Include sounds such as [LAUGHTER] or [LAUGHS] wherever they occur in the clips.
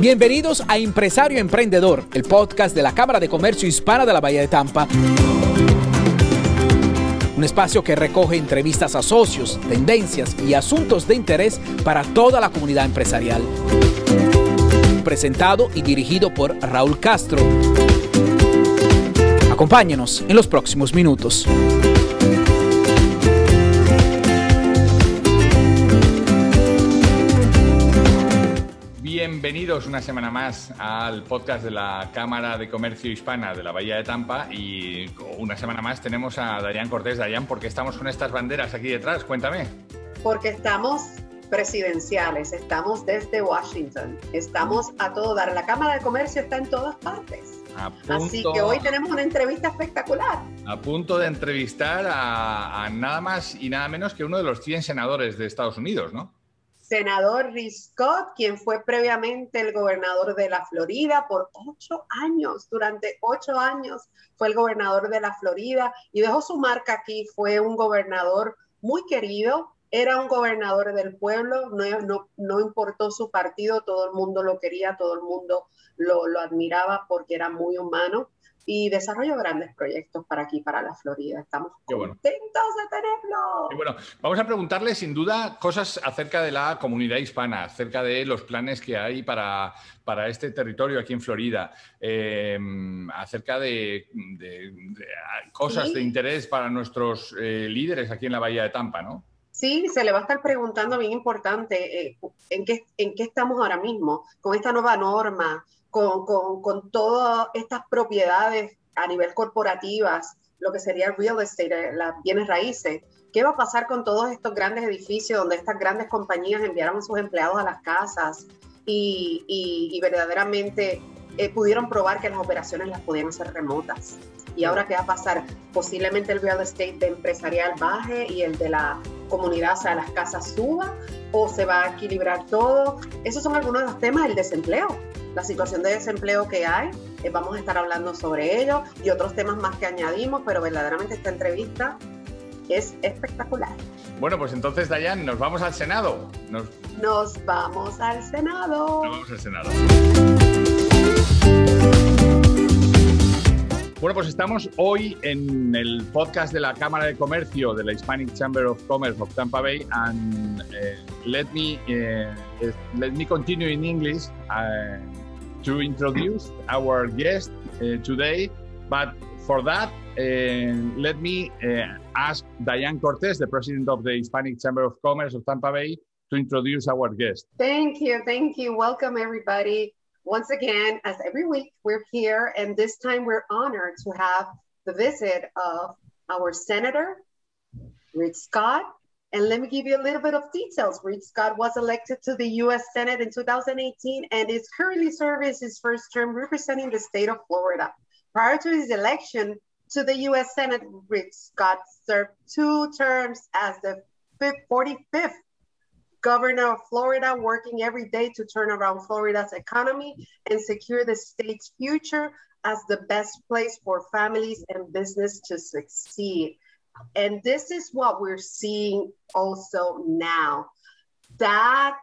Bienvenidos a Empresario Emprendedor, el podcast de la Cámara de Comercio Hispana de la Bahía de Tampa. Un espacio que recoge entrevistas a socios, tendencias y asuntos de interés para toda la comunidad empresarial. Presentado y dirigido por Raúl Castro. Acompáñenos en los próximos minutos. Bienvenidos una semana más al podcast de la Cámara de Comercio Hispana de la Bahía de Tampa y una semana más tenemos a Darían Cortés. Darían, ¿por qué estamos con estas banderas aquí detrás? Cuéntame. Porque estamos presidenciales, estamos desde Washington, estamos a todo dar. La Cámara de Comercio está en todas partes. Así que hoy tenemos una entrevista espectacular. A punto de entrevistar a, a nada más y nada menos que uno de los 100 senadores de Estados Unidos, ¿no? Senador Rick Scott, quien fue previamente el gobernador de la Florida por ocho años. Durante ocho años fue el gobernador de la Florida y dejó su marca aquí. Fue un gobernador muy querido, era un gobernador del pueblo, no, importó su partido, todo el mundo lo quería, todo el mundo lo admiraba porque era muy humano y desarrollo grandes proyectos para aquí, para la Florida. Estamos contentos de tenerlo. bueno, vamos a preguntarle sin duda cosas acerca de la comunidad hispana, acerca de los planes que hay para, para este territorio aquí en Florida, em, acerca de, cosas de interés para nuestros eh, líderes aquí en la Bahía de Tampa, ¿no? Sí, se le va a estar preguntando bien importante eh, ¿en, qué, en qué estamos ahora mismo con esta nueva norma, con, con, con todas estas propiedades a nivel corporativas, lo que sería real estate, eh, las bienes raíces. ¿Qué va a pasar con todos estos grandes edificios donde estas grandes compañías enviaron a sus empleados a las casas y, y, verdaderamente eh, pudieron probar que las operaciones las podían hacer remotas? ¿Y ahora qué va a pasar? Posiblemente el real estate empresarial baje y el de la comunidad, o sea, las casas suba o se va a equilibrar todo. Esos son algunos de los temas, el desempleo la situación de desempleo que hay. Eh, vamos a estar hablando sobre ello y otros temas más que añadimos, pero verdaderamente esta entrevista es espectacular. Bueno, pues entonces, Dayan, nos vamos al Senado. Nos, nos vamos al Senado. Nos vamos al Senado. Bueno, pues estamos hoy en el podcast de la Cámara de Comercio de la Hispanic Chamber of Commerce of Tampa Bay, and uh, let me uh, let me continue in English uh, to introduce our guest uh, today. But for that, uh, let me uh, ask Diane Cortez, the president of the Hispanic Chamber of Commerce of Tampa Bay, to introduce our guest. Thank you, thank you. Welcome everybody. Once again, as every week, we're here, and this time we're honored to have the visit of our Senator, Rick Scott. And let me give you a little bit of details. Rick Scott was elected to the US Senate in 2018 and is currently serving his first term representing the state of Florida. Prior to his election to the US Senate, Rick Scott served two terms as the 45th governor of Florida, working every day to turn around Florida's economy and secure the state's future as the best place for families and business to succeed. And this is what we're seeing also now. That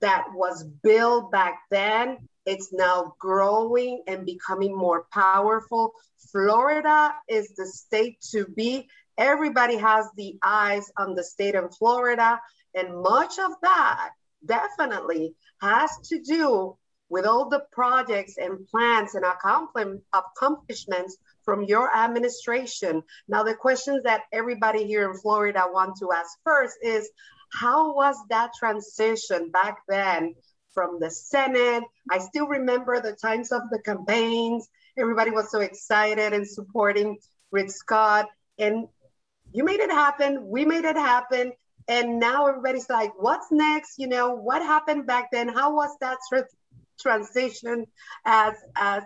that was built back then, it's now growing and becoming more powerful. Florida is the state to be. Everybody has the eyes on the state of Florida and much of that definitely has to do with all the projects and plans and accomplishments from your administration. Now, the questions that everybody here in Florida want to ask first is how was that transition back then from the Senate? I still remember the times of the campaigns. Everybody was so excited and supporting Rick Scott. And you made it happen. We made it happen. And now everybody's like, what's next? You know, what happened back then? How was that tra- transition as, as,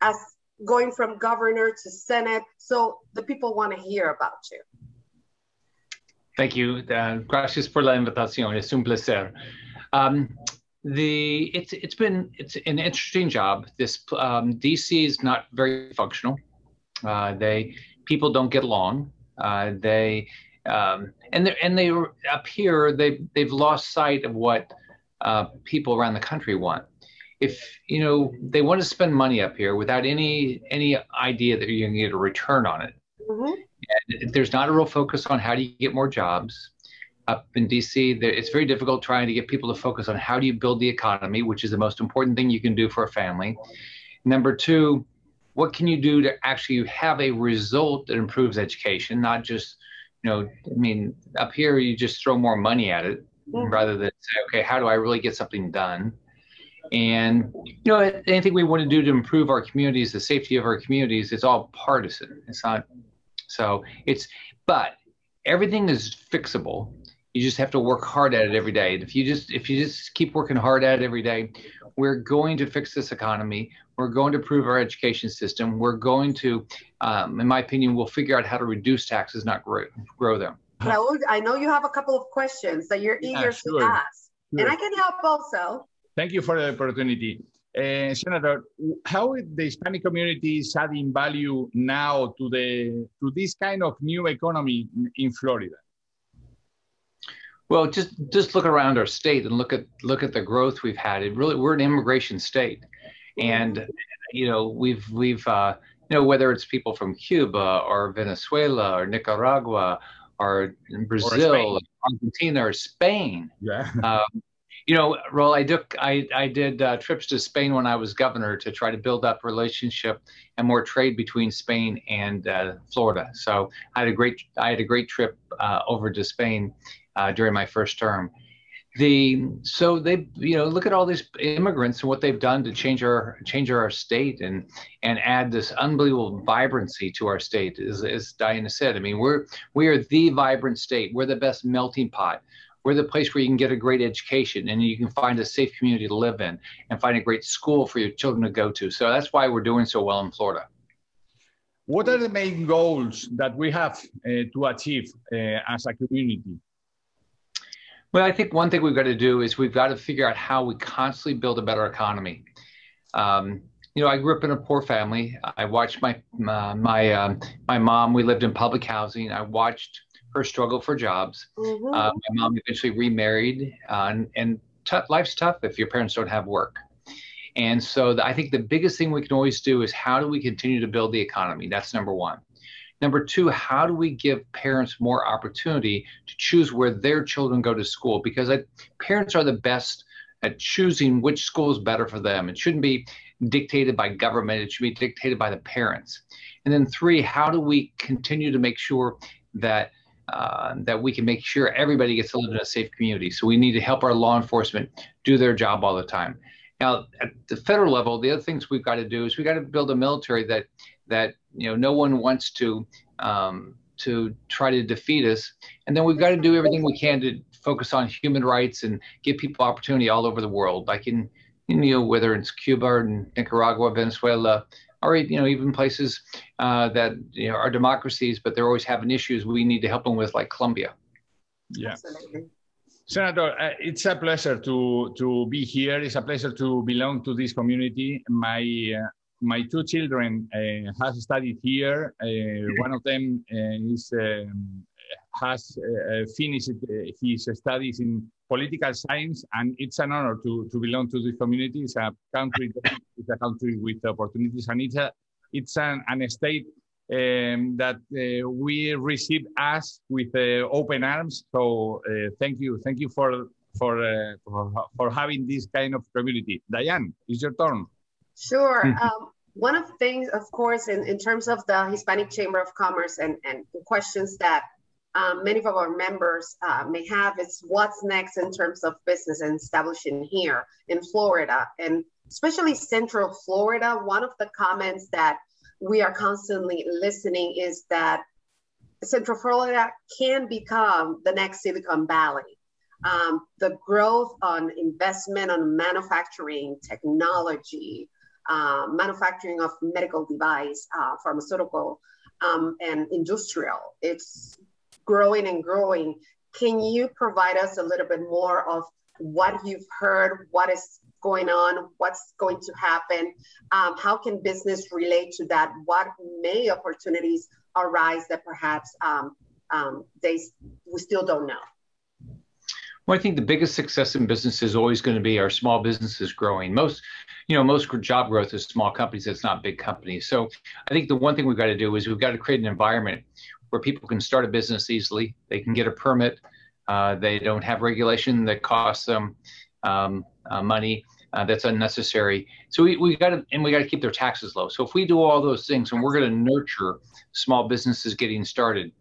as going from governor to Senate? So the people want to hear about you. Thank you. Uh, gracias por la invitación. Es un placer. Um, the it's it's been it's an interesting job. This um, DC is not very functional. Uh, they people don't get along. Uh, they um, and they and they up here they they've lost sight of what uh, people around the country want. If you know they want to spend money up here without any any idea that you're going to get a return on it. Mm-hmm. there's not a real focus on how do you get more jobs up in DC. It's very difficult trying to get people to focus on how do you build the economy, which is the most important thing you can do for a family. Number two, what can you do to actually have a result that improves education, not just you know, I mean, up here you just throw more money at it mm-hmm. rather than say, okay, how do I really get something done? And you know, anything we want to do to improve our communities, the safety of our communities, it's all partisan. It's not so it's but everything is fixable. You just have to work hard at it every day. If you just if you just keep working hard at it every day, we're going to fix this economy. We're going to improve our education system. We're going to, um, in my opinion, we'll figure out how to reduce taxes, not grow, grow them. Raul, I know you have a couple of questions that you're eager yeah, sure. to ask, sure. and I can help also. Thank you for the opportunity. Uh, Senator, how is the Hispanic community is adding value now to the to this kind of new economy in Florida? Well, just just look around our state and look at look at the growth we've had. It really we're an immigration state, and you know we've we've uh, you know whether it's people from Cuba or Venezuela or Nicaragua or Brazil, or Argentina or Spain. Yeah. Um, you know, Raul, I took I I did uh, trips to Spain when I was governor to try to build up relationship and more trade between Spain and uh, Florida. So I had a great I had a great trip uh, over to Spain uh, during my first term. The so they you know look at all these immigrants and what they've done to change our change our state and and add this unbelievable vibrancy to our state. As, as Diana said, I mean we're we are the vibrant state. We're the best melting pot we're the place where you can get a great education and you can find a safe community to live in and find a great school for your children to go to. So that's why we're doing so well in Florida. What are the main goals that we have uh, to achieve uh, as a community? Well, I think one thing we've got to do is we've got to figure out how we constantly build a better economy. Um, you know, I grew up in a poor family. I watched my uh, my um, my mom. We lived in public housing. I watched her struggle for jobs. Mm-hmm. Uh, my mom eventually remarried, uh, and, and t- life's tough if your parents don't have work. And so the, I think the biggest thing we can always do is how do we continue to build the economy? That's number one. Number two, how do we give parents more opportunity to choose where their children go to school? Because I, parents are the best at choosing which school is better for them. It shouldn't be dictated by government, it should be dictated by the parents. And then three, how do we continue to make sure that uh, that we can make sure everybody gets to live in a safe community. So we need to help our law enforcement do their job all the time. Now, at the federal level, the other things we've got to do is we've got to build a military that that you know no one wants to um, to try to defeat us, and then we've got to do everything we can to focus on human rights and give people opportunity all over the world, like in you know whether it's Cuba or Nicaragua, Venezuela, or you know even places uh, that you know are democracies, but they're always having issues we need to help them with, like Colombia. Yeah. Absolutely. Senator, uh, it's a pleasure to to be here. It's a pleasure to belong to this community. My uh, my two children uh, have studied here. Uh, one of them uh, is um, has finished his studies in political science, and it's an honor to, to belong to this community. It's a country, it's a country with opportunities, and it's a it's an, an state um, that uh, we receive us with uh, open arms. So uh, thank you, thank you for for, uh, for, for having this kind of community. Diane, it's your turn. Sure. Hmm. um, one of the things, of course, in, in terms of the Hispanic Chamber of Commerce and, and the questions that um, many of our members uh, may have is what's next in terms of business and establishing here in Florida and especially Central Florida. One of the comments that we are constantly listening is that Central Florida can become the next Silicon Valley. Um, the growth on investment on manufacturing, technology, uh, manufacturing of medical device, uh, pharmaceutical, um, and industrial. It's growing and growing. Can you provide us a little bit more of what you've heard, what is going on, what's going to happen? Um, how can business relate to that? What may opportunities arise that perhaps um, um, they we still don't know? Well, I think the biggest success in business is always going to be our small businesses growing. Most, you know, most job growth is small companies. It's not big companies. So I think the one thing we've got to do is we've got to create an environment where people can start a business easily. They can get a permit. Uh, they don't have regulation that costs them um, uh, money uh, that's unnecessary. So we, we got to and we got to keep their taxes low. So if we do all those things, and we're going to nurture small businesses getting started.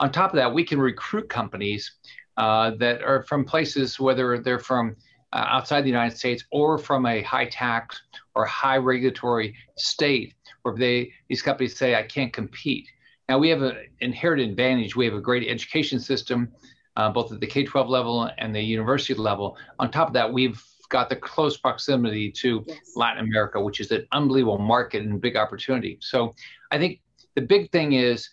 On top of that, we can recruit companies uh, that are from places, whether they're from uh, outside the United States or from a high tax or high regulatory state, where they these companies say, "I can't compete." Now we have an inherited advantage. We have a great education system, uh, both at the K-12 level and the university level. On top of that, we've got the close proximity to yes. Latin America, which is an unbelievable market and big opportunity. So I think the big thing is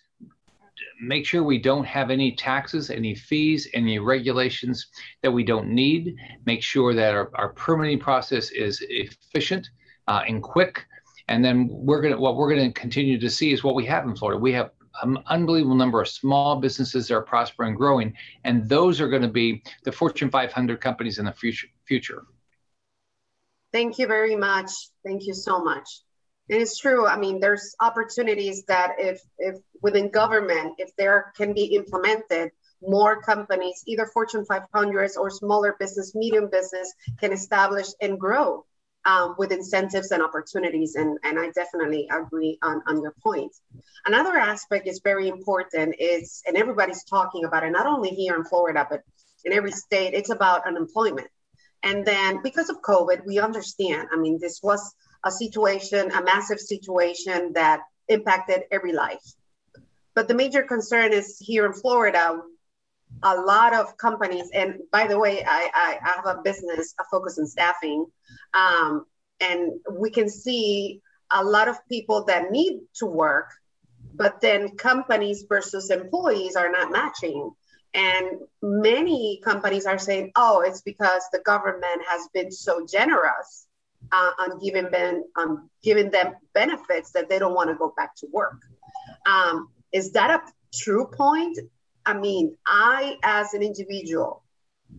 make sure we don't have any taxes, any fees, any regulations that we don't need. Make sure that our, our permitting process is efficient uh, and quick. And then we're gonna what we're gonna continue to see is what we have in Florida. We have an unbelievable number of small businesses that are prospering and growing, and those are going to be the Fortune 500 companies in the future. Future. Thank you very much. Thank you so much. And it's true. I mean, there's opportunities that if if within government, if there can be implemented, more companies, either Fortune 500s or smaller business, medium business, can establish and grow um, with incentives and opportunities. And, and I definitely agree on, on your point. Another aspect is very important is, and everybody's talking about it, not only here in Florida, but in every state, it's about unemployment. And then because of COVID, we understand, I mean, this was a situation, a massive situation that impacted every life. But the major concern is here in Florida, a lot of companies, and by the way, I, I, I have a business, a focus on staffing, um, and we can see a lot of people that need to work, but then companies versus employees are not matching. And many companies are saying, oh, it's because the government has been so generous uh, on giving them on giving them benefits that they don't want to go back to work. Um, is that a true point? I mean, I as an individual,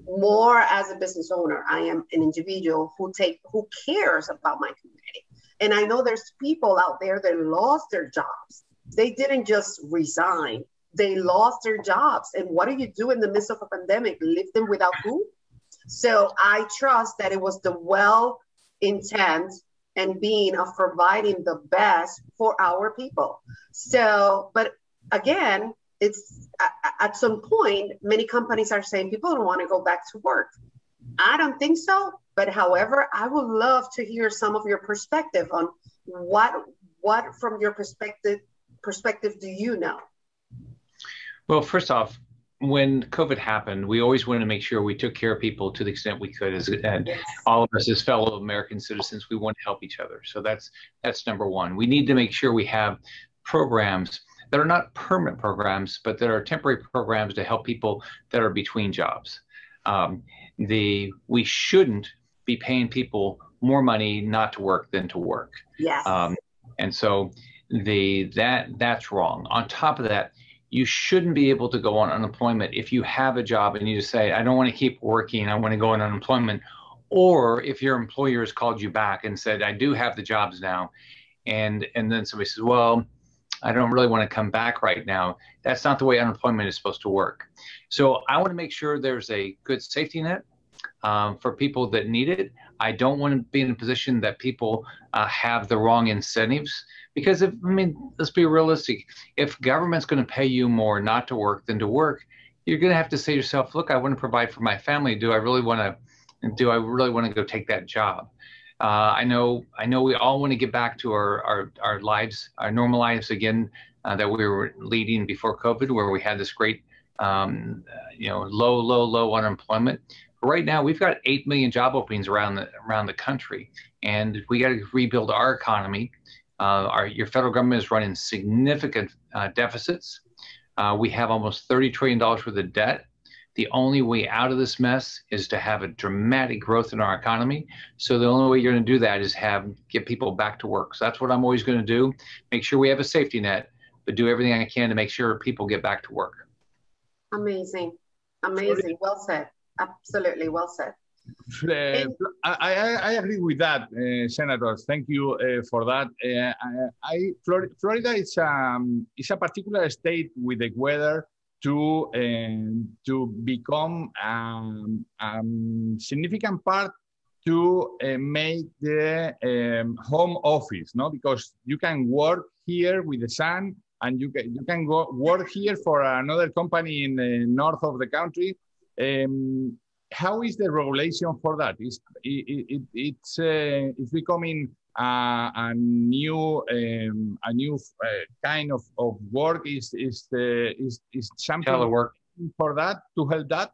more as a business owner, I am an individual who take who cares about my community. And I know there's people out there that lost their jobs. They didn't just resign they lost their jobs. And what do you do in the midst of a pandemic? Leave them without food? So I trust that it was the well intent and being of providing the best for our people. So, but again, it's at some point, many companies are saying people don't want to go back to work. I don't think so. But however, I would love to hear some of your perspective on what what from your perspective perspective do you know? Well, first off, when COVID happened, we always wanted to make sure we took care of people to the extent we could, as and all of us as fellow American citizens, we want to help each other. So that's that's number one. We need to make sure we have programs that are not permanent programs, but that are temporary programs to help people that are between jobs. Um, the we shouldn't be paying people more money not to work than to work. Yes. Um, and so the that that's wrong. On top of that you shouldn't be able to go on unemployment if you have a job and you just say, I don't want to keep working, I want to go on unemployment. Or if your employer has called you back and said, I do have the jobs now. And, and then somebody says, Well, I don't really want to come back right now. That's not the way unemployment is supposed to work. So I want to make sure there's a good safety net um, for people that need it. I don't want to be in a position that people uh, have the wrong incentives because if I mean, let's be realistic. If government's going to pay you more not to work than to work, you're going to have to say to yourself, "Look, I want to provide for my family. Do I really want to? Do I really want to go take that job?" Uh, I know, I know, we all want to get back to our our, our lives, our normal lives again uh, that we were leading before COVID, where we had this great, um, you know, low, low, low unemployment. But right now, we've got eight million job openings around the around the country, and we got to rebuild our economy. Uh, our, your federal government is running significant uh, deficits. Uh, we have almost $30 trillion worth of debt. The only way out of this mess is to have a dramatic growth in our economy. So the only way you're going to do that is have get people back to work. So that's what I'm always going to do. Make sure we have a safety net, but do everything I can to make sure people get back to work. Amazing, amazing. Well said. Absolutely, well said. Uh, I, I, I, agree with that, uh, Senator. Thank you uh, for that. Uh, I, Florida is, um, is a particular state with the weather to um, to become um, um, significant part to uh, make the um, home office, no? Because you can work here with the sun, and you can you can go work here for another company in the north of the country. Um, how is the regulation for that? It's, it, it, it's, uh, it's becoming uh, a new um, a new uh, kind of, of work is is uh, is is something telework for that to help that.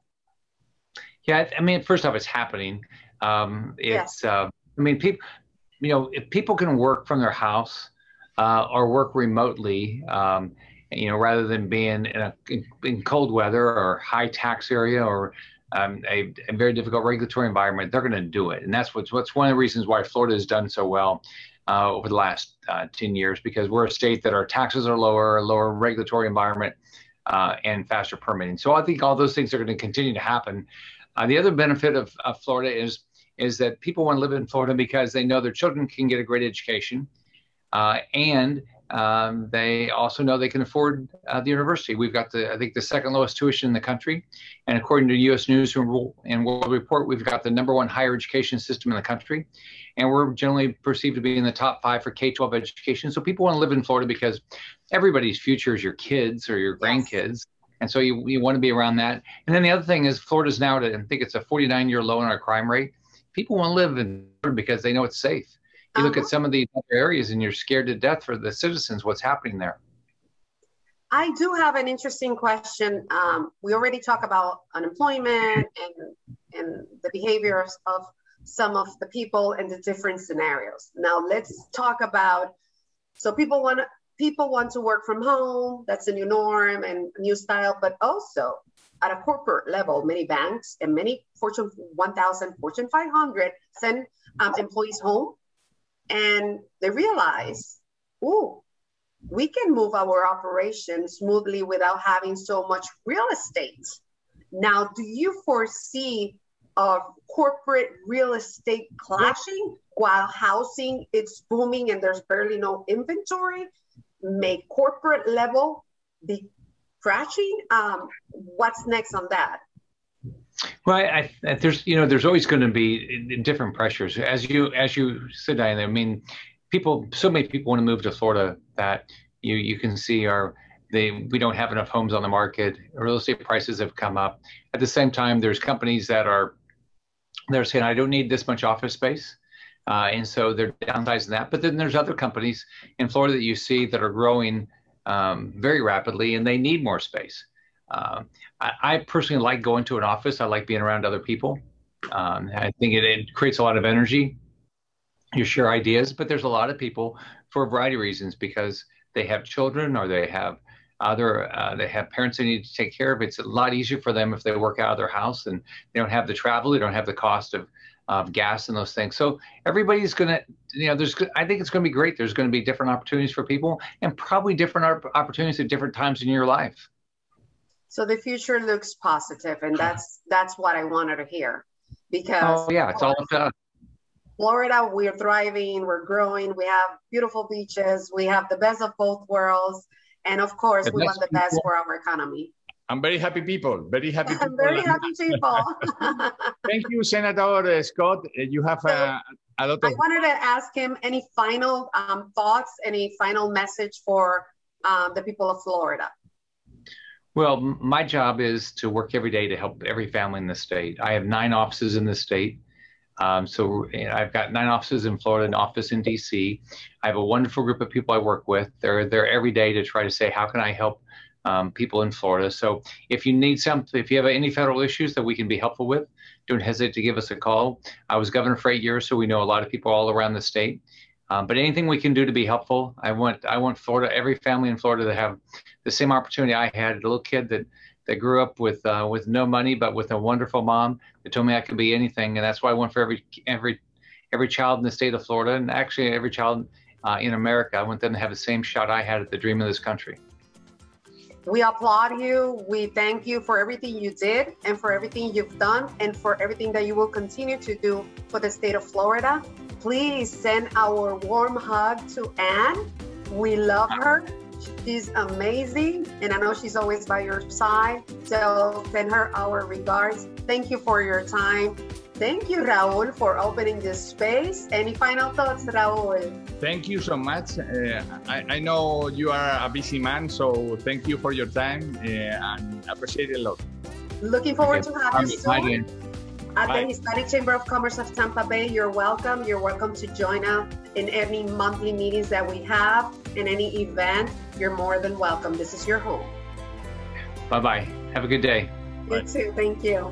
Yeah, I mean, first off, it's happening. Um, it's yeah. Uh, I mean, people, you know, if people can work from their house uh, or work remotely. Um, you know, rather than being in, a, in, in cold weather or high tax area or um, a, a, very difficult regulatory environment, they're going to do it. And that's what's, what's one of the reasons why Florida has done so well uh, over the last uh, 10 years, because we're a state that our taxes are lower, lower regulatory environment, uh, and faster permitting. So I think all those things are going to continue to happen. Uh, the other benefit of, of Florida is, is that people want to live in Florida because they know their children can get a great education. Uh, and um, they also know they can afford uh, the university. We've got the, I think, the second lowest tuition in the country, and according to U.S. News and World Report, we've got the number one higher education system in the country, and we're generally perceived to be in the top five for K-12 education. So people want to live in Florida because everybody's future is your kids or your grandkids. Yes. And so you, you want to be around that. And then the other thing is Florida's now, at, I think it's a 49 year low in our crime rate. People want to live in Florida because they know it's safe you look at uh-huh. some of these other areas and you're scared to death for the citizens what's happening there? I do have an interesting question. Um, we already talk about unemployment and and the behaviors of some of the people and the different scenarios. Now let's talk about so people want people want to work from home that's a new norm and new style but also at a corporate level many banks and many fortune 1000 fortune 500 send um, employees home and they realize, oh, we can move our operation smoothly without having so much real estate. Now, do you foresee corporate real estate clashing while housing it's booming and there's barely no inventory? May corporate level be crashing? Um, what's next on that? Well, I, I, there's you know there's always going to be different pressures as you as you said, Diane. I mean, people, so many people want to move to Florida that you you can see are they we don't have enough homes on the market. Real estate prices have come up. At the same time, there's companies that are they're saying I don't need this much office space. Uh, and so they're downsizing that. But then there's other companies in Florida that you see that are growing um, very rapidly and they need more space. Um, I, I, personally like going to an office. I like being around other people. Um, I think it, it, creates a lot of energy. You share ideas, but there's a lot of people for a variety of reasons because they have children or they have other uh, they have parents they need to take care of. It's a lot easier for them if they work out of their house and they don't have the travel. They don't have the cost of of gas and those things. So everybody's going to, you know, there's, I think it's going to be great. There's going to be different opportunities for people and probably different opportunities at different times in your life. So the future looks positive, and that's that's what I wanted to hear. Because oh, yeah, it's all about Florida. We're thriving, we're growing, we have beautiful beaches, we have the best of both worlds, and of course, the we want the best for our economy. I'm very happy people. Very happy [LAUGHS] people. very happy people. [LAUGHS] Thank you, Senator Scott. You have so, a, a, lot of. I wanted to ask him any final um, thoughts, any final message for um, the people of Florida. Well, my job is to work every day to help every family in the state. I have nine offices in the state. Um, so I've got nine offices in Florida, an office in DC. I have a wonderful group of people I work with. They're there every day to try to say, how can I help um, people in Florida? So if you need something, if you have any federal issues that we can be helpful with, don't hesitate to give us a call. I was governor for eight years, so we know a lot of people all around the state. Um, but anything we can do to be helpful, I want I want Florida, every family in Florida to have the same opportunity I had. A little kid that that grew up with uh, with no money, but with a wonderful mom that told me I could be anything, and that's why I want for every every every child in the state of Florida, and actually every child uh, in America. I want them to have the same shot I had at the dream of this country. we applaud you. We thank you for everything you did and for everything you've done and for everything that you will continue to do for the state of Florida. Please send our warm hug to Ann. We love her. She's amazing, and I know she's always by your side. So send her our regards. Thank you for your time. Thank you, Raul, for opening this space. Any final thoughts, Raul? Thank you so much. Uh, I, I, know you are a busy man, so thank you for your time uh, and appreciate it a lot. Looking forward okay. to having you soon. At Bye. the Hispanic Chamber of Commerce of Tampa Bay, you're welcome. You're welcome to join us in any monthly meetings that we have, in any event. You're more than welcome. This is your home. Bye bye. Have a good day. You Bye. too. Thank you.